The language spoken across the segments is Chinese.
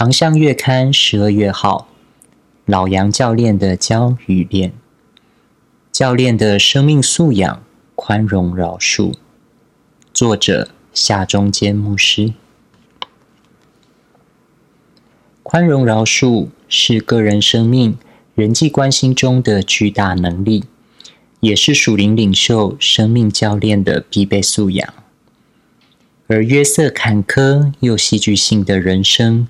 航向月刊十二月号，老杨教练的教与练，教练的生命素养，宽容饶恕。作者夏中间牧师。宽容饶恕是个人生命、人际关系中的巨大能力，也是属灵领袖、生命教练的必备素养。而约瑟坎坷又戏剧性的人生。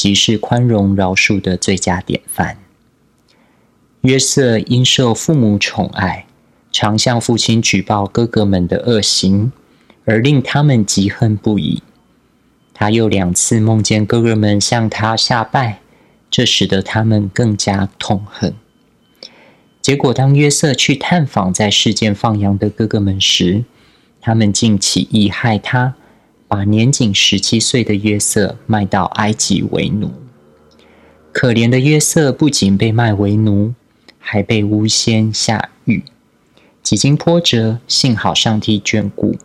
即是宽容饶恕的最佳典范。约瑟因受父母宠爱，常向父亲举报哥哥们的恶行，而令他们嫉恨不已。他又两次梦见哥哥们向他下拜，这使得他们更加痛恨。结果，当约瑟去探访在世间放羊的哥哥们时，他们竟起意害他。把年仅十七岁的约瑟卖到埃及为奴。可怜的约瑟不仅被卖为奴，还被诬陷下狱，几经波折，幸好上帝眷顾，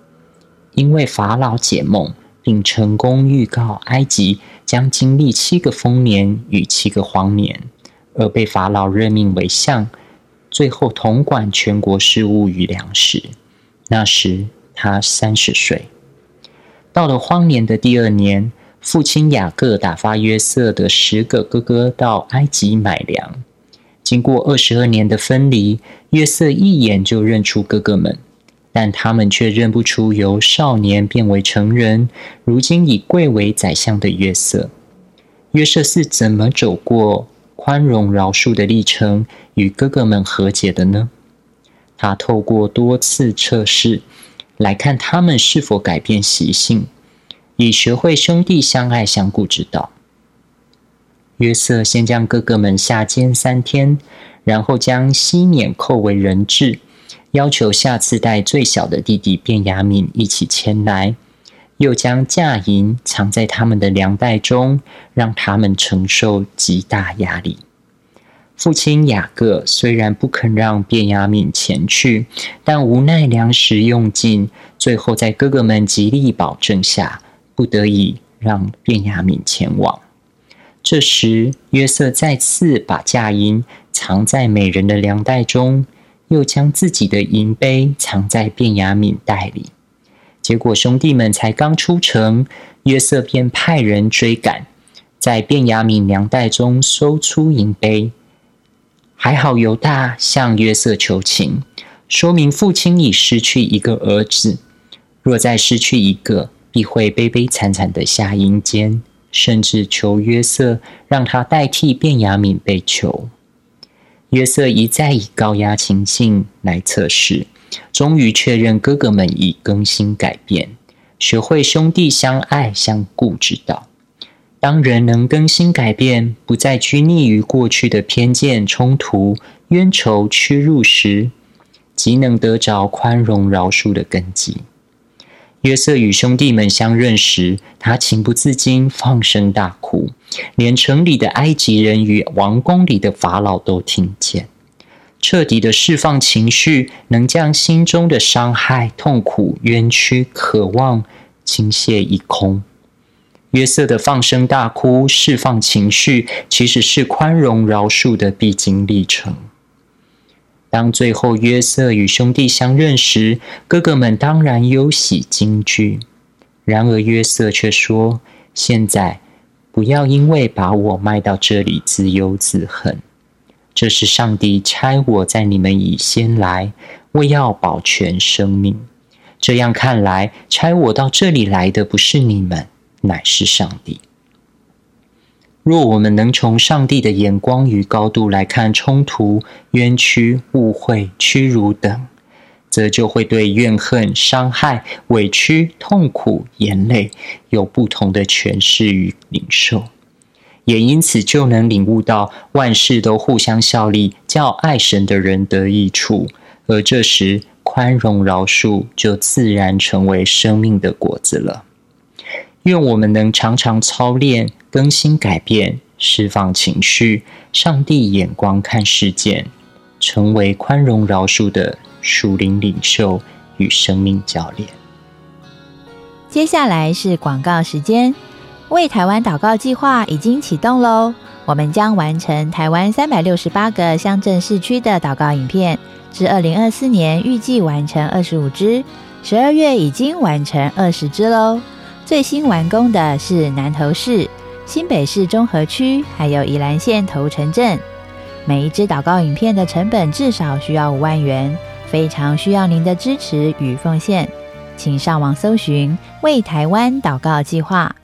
因为法老解梦，并成功预告埃及将经历七个丰年与七个荒年，而被法老任命为相，最后统管全国事务与粮食。那时他三十岁。到了荒年的第二年，父亲雅各打发约瑟的十个哥哥到埃及买粮。经过二十二年的分离，约瑟一眼就认出哥哥们，但他们却认不出由少年变为成人，如今已贵为宰相的约瑟。约瑟是怎么走过宽容饶恕的历程，与哥哥们和解的呢？他透过多次测试。来看他们是否改变习性，以学会兄弟相爱相顾之道。约瑟先将哥哥们下监三天，然后将西缅扣为人质，要求下次带最小的弟弟卞雅敏一起前来，又将嫁银藏在他们的粮袋中，让他们承受极大压力。父亲雅各虽然不肯让卞雅敏前去，但无奈粮食用尽，最后在哥哥们极力保证下，不得已让卞雅敏前往。这时，约瑟再次把嫁银藏在美人的粮袋中，又将自己的银杯藏在卞雅敏袋里。结果，兄弟们才刚出城，约瑟便派人追赶，在卞雅敏粮袋中搜出银杯。还好犹大向约瑟求情，说明父亲已失去一个儿子，若再失去一个，必会悲悲惨惨的下阴间。甚至求约瑟让他代替卞雅敏被囚。约瑟一再以高压情境来测试，终于确认哥哥们已更新改变，学会兄弟相爱相顾之道。当人能更新改变，不再拘泥于过去的偏见、冲突、冤仇、屈辱时，即能得着宽容饶恕的根基。约瑟与兄弟们相认时，他情不自禁放声大哭，连城里的埃及人与王宫里的法老都听见。彻底的释放情绪，能将心中的伤害、痛苦、冤屈、渴望倾泻一空。约瑟的放声大哭、释放情绪，其实是宽容饶恕的必经历程。当最后约瑟与兄弟相认时，哥哥们当然忧喜惊惧。然而约瑟却说：“现在不要因为把我卖到这里自忧自恨，这是上帝差我在你们以先来，为要保全生命。这样看来，差我到这里来的不是你们。”乃是上帝。若我们能从上帝的眼光与高度来看冲突、冤屈、误会、屈辱等，则就会对怨恨、伤害、委屈、痛苦、眼泪有不同的诠释与领受，也因此就能领悟到万事都互相效力，叫爱神的人得益处。而这时，宽容饶恕就自然成为生命的果子了。愿我们能常常操练、更新、改变、释放情绪，上帝眼光看事件，成为宽容饶恕的属灵领袖与生命教练。接下来是广告时间，为台湾祷告计划已经启动喽！我们将完成台湾三百六十八个乡镇市区的祷告影片。至二零二四年预计完成二十五支，十二月已经完成二十支喽。最新完工的是南投市、新北市中和区，还有宜兰县头城镇。每一支祷告影片的成本至少需要五万元，非常需要您的支持与奉献。请上网搜寻“为台湾祷告计划”。